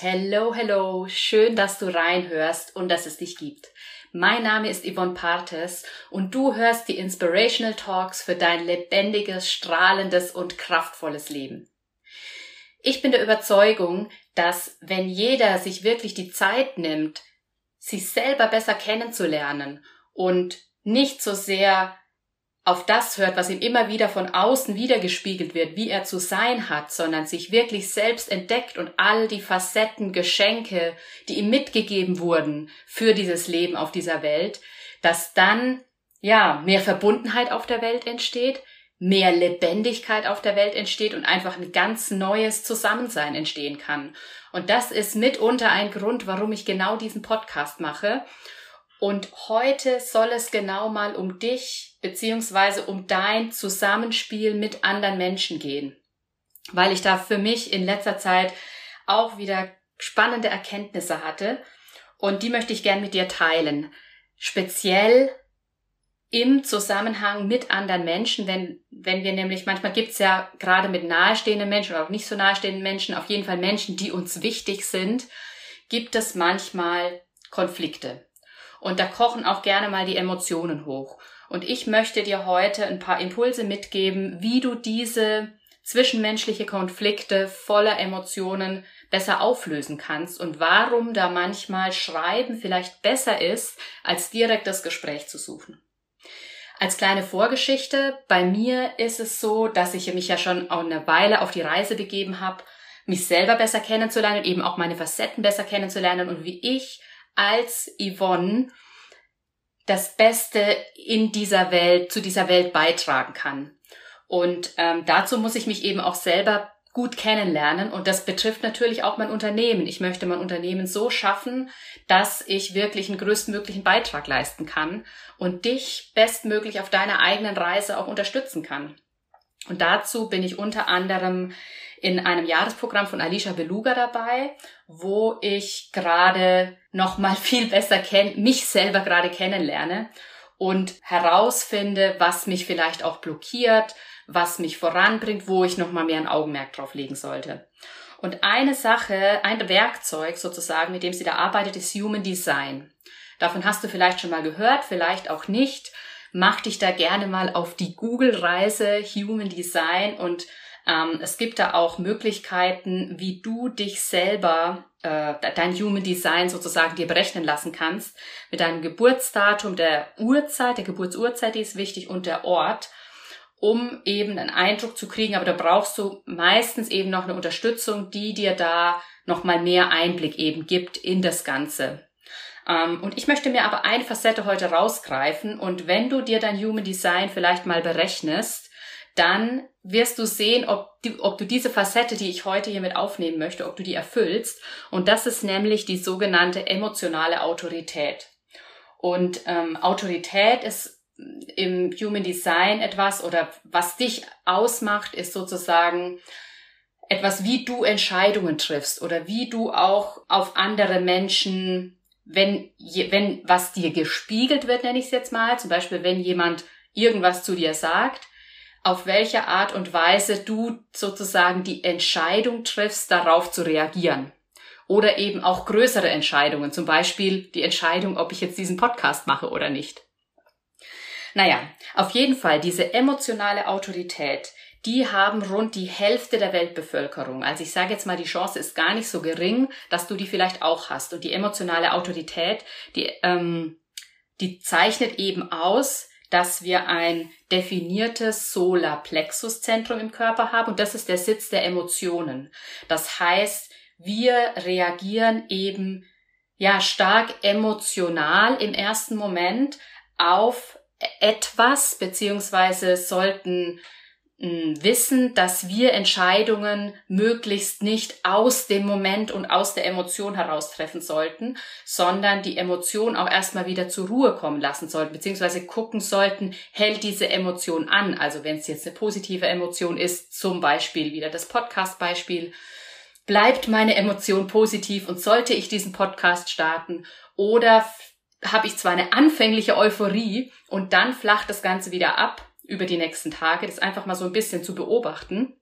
Hello, hello, schön, dass du reinhörst und dass es dich gibt. Mein Name ist Yvonne Partes und du hörst die Inspirational Talks für dein lebendiges, strahlendes und kraftvolles Leben. Ich bin der Überzeugung, dass wenn jeder sich wirklich die Zeit nimmt, sich selber besser kennenzulernen und nicht so sehr auf das hört, was ihm immer wieder von außen wiedergespiegelt wird, wie er zu sein hat, sondern sich wirklich selbst entdeckt und all die Facetten, Geschenke, die ihm mitgegeben wurden für dieses Leben auf dieser Welt, dass dann, ja, mehr Verbundenheit auf der Welt entsteht, mehr Lebendigkeit auf der Welt entsteht und einfach ein ganz neues Zusammensein entstehen kann. Und das ist mitunter ein Grund, warum ich genau diesen Podcast mache und heute soll es genau mal um dich beziehungsweise um dein Zusammenspiel mit anderen Menschen gehen. Weil ich da für mich in letzter Zeit auch wieder spannende Erkenntnisse hatte und die möchte ich gern mit dir teilen. Speziell im Zusammenhang mit anderen Menschen, wenn, wenn wir nämlich, manchmal gibt's ja gerade mit nahestehenden Menschen oder auch nicht so nahestehenden Menschen, auf jeden Fall Menschen, die uns wichtig sind, gibt es manchmal Konflikte. Und da kochen auch gerne mal die Emotionen hoch. Und ich möchte dir heute ein paar Impulse mitgeben, wie du diese zwischenmenschliche Konflikte voller Emotionen besser auflösen kannst und warum da manchmal Schreiben vielleicht besser ist, als direkt das Gespräch zu suchen. Als kleine Vorgeschichte, bei mir ist es so, dass ich mich ja schon eine Weile auf die Reise begeben habe, mich selber besser kennenzulernen, eben auch meine Facetten besser kennenzulernen und wie ich als Yvonne das Beste in dieser Welt, zu dieser Welt beitragen kann. Und ähm, dazu muss ich mich eben auch selber gut kennenlernen und das betrifft natürlich auch mein Unternehmen. Ich möchte mein Unternehmen so schaffen, dass ich wirklich einen größtmöglichen Beitrag leisten kann und dich bestmöglich auf deiner eigenen Reise auch unterstützen kann. Und dazu bin ich unter anderem in einem Jahresprogramm von Alicia Beluga dabei, wo ich gerade noch mal viel besser kenn mich selber gerade kennenlerne und herausfinde, was mich vielleicht auch blockiert, was mich voranbringt, wo ich noch mal mehr ein Augenmerk drauf legen sollte. Und eine Sache, ein Werkzeug sozusagen, mit dem sie da arbeitet, ist Human Design. Davon hast du vielleicht schon mal gehört, vielleicht auch nicht. Mach dich da gerne mal auf die Google-Reise Human Design und ähm, es gibt da auch Möglichkeiten, wie du dich selber, äh, dein Human Design sozusagen dir berechnen lassen kannst. Mit deinem Geburtsdatum, der Uhrzeit, der Geburtsurzeit, die ist wichtig und der Ort um eben einen Eindruck zu kriegen, aber da brauchst du meistens eben noch eine Unterstützung, die dir da nochmal mehr Einblick eben gibt in das Ganze. Ähm, und ich möchte mir aber eine Facette heute rausgreifen und wenn du dir dein Human Design vielleicht mal berechnest, dann wirst du sehen, ob, die, ob du diese Facette, die ich heute hier mit aufnehmen möchte, ob du die erfüllst. Und das ist nämlich die sogenannte emotionale Autorität. Und ähm, Autorität ist im Human Design etwas oder was dich ausmacht, ist sozusagen etwas, wie du Entscheidungen triffst oder wie du auch auf andere Menschen, wenn, wenn was dir gespiegelt wird, nenne ich es jetzt mal, zum Beispiel wenn jemand irgendwas zu dir sagt, auf welche Art und Weise du sozusagen die Entscheidung triffst, darauf zu reagieren. Oder eben auch größere Entscheidungen, zum Beispiel die Entscheidung, ob ich jetzt diesen Podcast mache oder nicht. Naja, auf jeden Fall, diese emotionale Autorität, die haben rund die Hälfte der Weltbevölkerung. Also ich sage jetzt mal, die Chance ist gar nicht so gering, dass du die vielleicht auch hast. Und die emotionale Autorität, die, ähm, die zeichnet eben aus, dass wir ein definiertes Solarplexuszentrum im Körper haben und das ist der Sitz der Emotionen. Das heißt, wir reagieren eben ja stark emotional im ersten Moment auf etwas beziehungsweise sollten wissen, dass wir Entscheidungen möglichst nicht aus dem Moment und aus der Emotion heraus treffen sollten, sondern die Emotion auch erstmal wieder zur Ruhe kommen lassen sollten, beziehungsweise gucken sollten, hält diese Emotion an. Also wenn es jetzt eine positive Emotion ist, zum Beispiel wieder das Podcast-Beispiel, bleibt meine Emotion positiv und sollte ich diesen Podcast starten oder habe ich zwar eine anfängliche Euphorie und dann flacht das Ganze wieder ab über die nächsten Tage, das einfach mal so ein bisschen zu beobachten.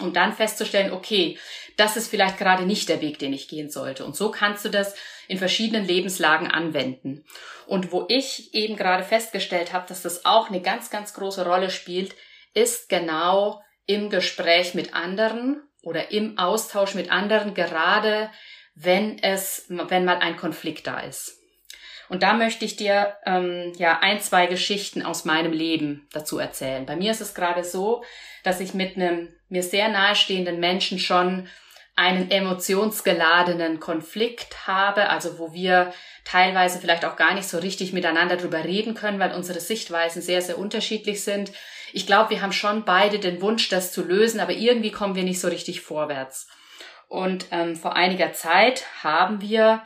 um dann festzustellen, okay, das ist vielleicht gerade nicht der Weg, den ich gehen sollte. Und so kannst du das in verschiedenen Lebenslagen anwenden. Und wo ich eben gerade festgestellt habe, dass das auch eine ganz, ganz große Rolle spielt, ist genau im Gespräch mit anderen oder im Austausch mit anderen, gerade wenn es, wenn mal ein Konflikt da ist. Und da möchte ich dir ähm, ja ein, zwei Geschichten aus meinem Leben dazu erzählen. Bei mir ist es gerade so, dass ich mit einem mir sehr nahestehenden Menschen schon einen emotionsgeladenen Konflikt habe, also wo wir teilweise vielleicht auch gar nicht so richtig miteinander drüber reden können, weil unsere Sichtweisen sehr, sehr unterschiedlich sind. Ich glaube, wir haben schon beide den Wunsch, das zu lösen, aber irgendwie kommen wir nicht so richtig vorwärts. Und ähm, vor einiger Zeit haben wir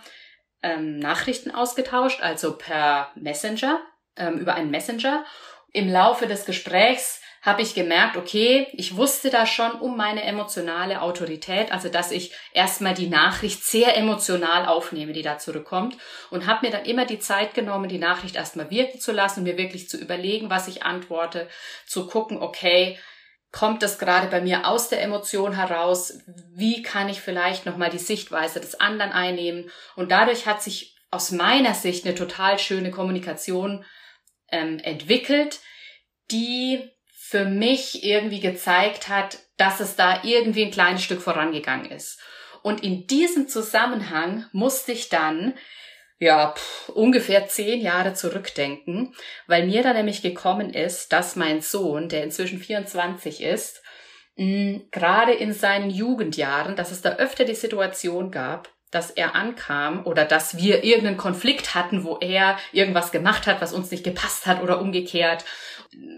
ähm, Nachrichten ausgetauscht, also per Messenger, ähm, über einen Messenger. Im Laufe des Gesprächs habe ich gemerkt, okay, ich wusste da schon um meine emotionale Autorität, also dass ich erstmal die Nachricht sehr emotional aufnehme, die da zurückkommt und habe mir dann immer die Zeit genommen, die Nachricht erstmal wirken zu lassen, mir wirklich zu überlegen, was ich antworte, zu gucken, okay, kommt das gerade bei mir aus der Emotion heraus? Wie kann ich vielleicht nochmal die Sichtweise des anderen einnehmen? Und dadurch hat sich aus meiner Sicht eine total schöne Kommunikation ähm, entwickelt, die für mich irgendwie gezeigt hat, dass es da irgendwie ein kleines Stück vorangegangen ist. Und in diesem Zusammenhang musste ich dann ja, pff, ungefähr zehn Jahre zurückdenken, weil mir da nämlich gekommen ist, dass mein Sohn, der inzwischen 24 ist, mh, gerade in seinen Jugendjahren, dass es da öfter die Situation gab, dass er ankam oder dass wir irgendeinen Konflikt hatten, wo er irgendwas gemacht hat, was uns nicht gepasst hat oder umgekehrt.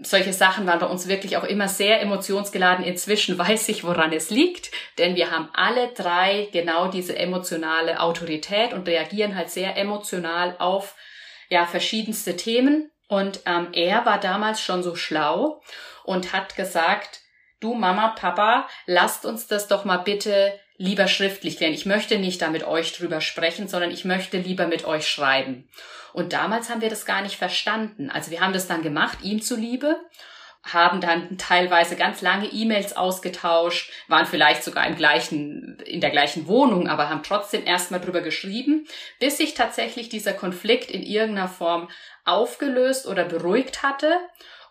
Solche Sachen waren bei uns wirklich auch immer sehr emotionsgeladen. Inzwischen weiß ich, woran es liegt, denn wir haben alle drei genau diese emotionale Autorität und reagieren halt sehr emotional auf ja verschiedenste Themen. Und ähm, er war damals schon so schlau und hat gesagt, du Mama, Papa, lasst uns das doch mal bitte lieber schriftlich klären. Ich möchte nicht da mit euch drüber sprechen, sondern ich möchte lieber mit euch schreiben. Und damals haben wir das gar nicht verstanden. Also wir haben das dann gemacht, ihm zuliebe, haben dann teilweise ganz lange E-Mails ausgetauscht, waren vielleicht sogar im gleichen, in der gleichen Wohnung, aber haben trotzdem erstmal drüber geschrieben, bis sich tatsächlich dieser Konflikt in irgendeiner Form aufgelöst oder beruhigt hatte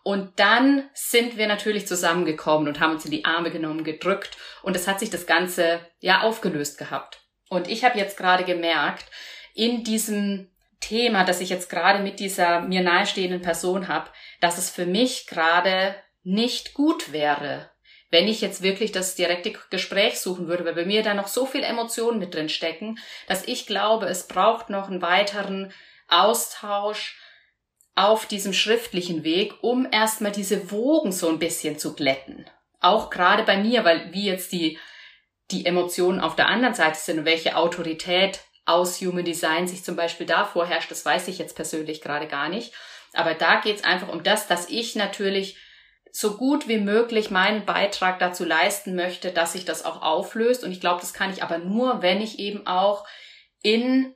und dann sind wir natürlich zusammengekommen und haben uns in die Arme genommen, gedrückt und es hat sich das Ganze ja aufgelöst gehabt. Und ich habe jetzt gerade gemerkt, in diesem Thema, das ich jetzt gerade mit dieser mir nahestehenden Person habe, dass es für mich gerade nicht gut wäre, wenn ich jetzt wirklich das direkte Gespräch suchen würde, weil bei mir da noch so viel Emotionen mit drin stecken, dass ich glaube, es braucht noch einen weiteren Austausch, auf diesem schriftlichen Weg, um erstmal diese Wogen so ein bisschen zu glätten. Auch gerade bei mir, weil wie jetzt die, die Emotionen auf der anderen Seite sind und welche Autorität aus Human Design sich zum Beispiel da vorherrscht, das weiß ich jetzt persönlich gerade gar nicht. Aber da geht es einfach um das, dass ich natürlich so gut wie möglich meinen Beitrag dazu leisten möchte, dass sich das auch auflöst. Und ich glaube, das kann ich aber nur, wenn ich eben auch in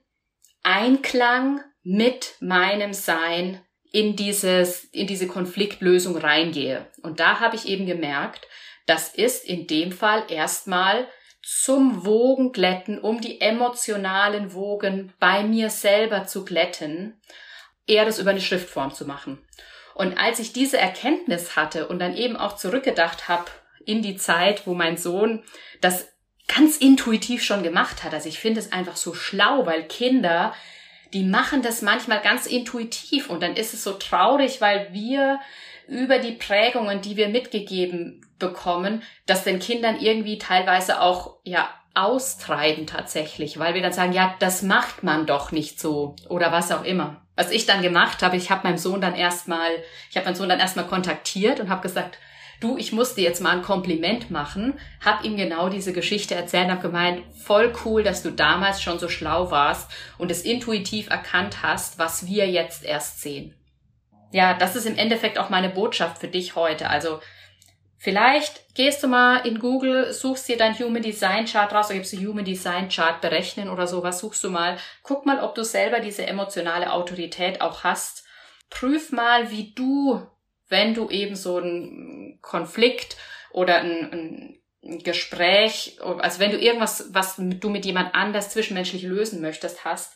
Einklang mit meinem Sein in dieses, in diese Konfliktlösung reingehe. Und da habe ich eben gemerkt, das ist in dem Fall erstmal zum Wogen glätten, um die emotionalen Wogen bei mir selber zu glätten, eher das über eine Schriftform zu machen. Und als ich diese Erkenntnis hatte und dann eben auch zurückgedacht habe in die Zeit, wo mein Sohn das ganz intuitiv schon gemacht hat, also ich finde es einfach so schlau, weil Kinder die machen das manchmal ganz intuitiv und dann ist es so traurig, weil wir über die Prägungen, die wir mitgegeben bekommen, das den Kindern irgendwie teilweise auch, ja, austreiben tatsächlich, weil wir dann sagen, ja, das macht man doch nicht so oder was auch immer. Was ich dann gemacht habe, ich habe meinem Sohn dann erstmal, ich habe meinen Sohn dann erstmal kontaktiert und habe gesagt, du, ich muss dir jetzt mal ein Kompliment machen, hab ihm genau diese Geschichte erzählt hab gemeint, voll cool, dass du damals schon so schlau warst und es intuitiv erkannt hast, was wir jetzt erst sehen. Ja, das ist im Endeffekt auch meine Botschaft für dich heute. Also Vielleicht gehst du mal in Google, suchst dir dein Human Design Chart raus, oder gibst du Human Design Chart berechnen oder sowas, suchst du mal. Guck mal, ob du selber diese emotionale Autorität auch hast. Prüf mal, wie du wenn du eben so einen Konflikt oder ein, ein, Gespräch, also wenn du irgendwas, was du mit jemand anders zwischenmenschlich lösen möchtest, hast,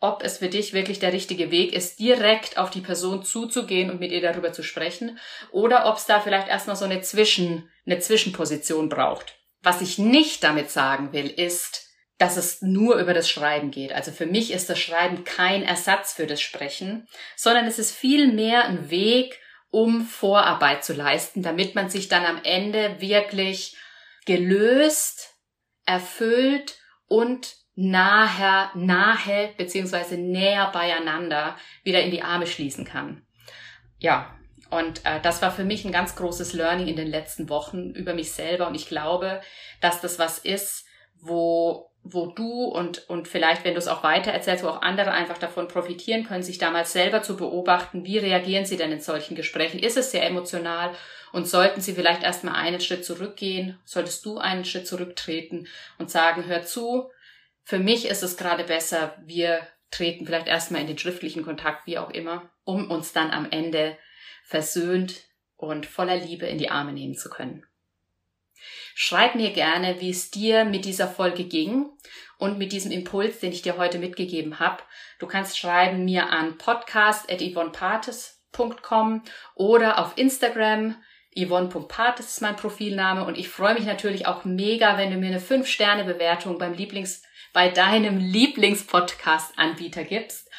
ob es für dich wirklich der richtige Weg ist, direkt auf die Person zuzugehen und mit ihr darüber zu sprechen, oder ob es da vielleicht erstmal so eine Zwischen, eine Zwischenposition braucht. Was ich nicht damit sagen will, ist, dass es nur über das Schreiben geht. Also für mich ist das Schreiben kein Ersatz für das Sprechen, sondern es ist vielmehr ein Weg, um Vorarbeit zu leisten, damit man sich dann am Ende wirklich gelöst, erfüllt und nahe, nahe beziehungsweise näher beieinander wieder in die Arme schließen kann. Ja, und äh, das war für mich ein ganz großes Learning in den letzten Wochen über mich selber. Und ich glaube, dass das was ist, wo wo du und, und vielleicht, wenn du es auch weiter erzählst, wo auch andere einfach davon profitieren können, sich damals selber zu beobachten, wie reagieren sie denn in solchen Gesprächen? Ist es sehr emotional und sollten sie vielleicht erstmal einen Schritt zurückgehen? Solltest du einen Schritt zurücktreten und sagen, hör zu, für mich ist es gerade besser, wir treten vielleicht erstmal in den schriftlichen Kontakt, wie auch immer, um uns dann am Ende versöhnt und voller Liebe in die Arme nehmen zu können. Schreib mir gerne, wie es dir mit dieser Folge ging und mit diesem Impuls, den ich dir heute mitgegeben habe. Du kannst schreiben mir an podcast.yvonnepartes.com oder auf Instagram Yvonne.Partes ist mein Profilname und ich freue mich natürlich auch mega, wenn du mir eine 5-Sterne-Bewertung beim Lieblings, bei deinem Lieblingspodcast-Anbieter gibst,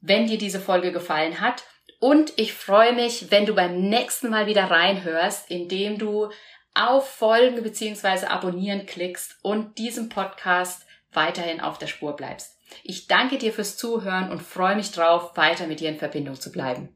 wenn dir diese Folge gefallen hat. Und ich freue mich, wenn du beim nächsten Mal wieder reinhörst, indem du auf Folgen bzw. Abonnieren klickst und diesem Podcast weiterhin auf der Spur bleibst. Ich danke dir fürs Zuhören und freue mich drauf, weiter mit dir in Verbindung zu bleiben.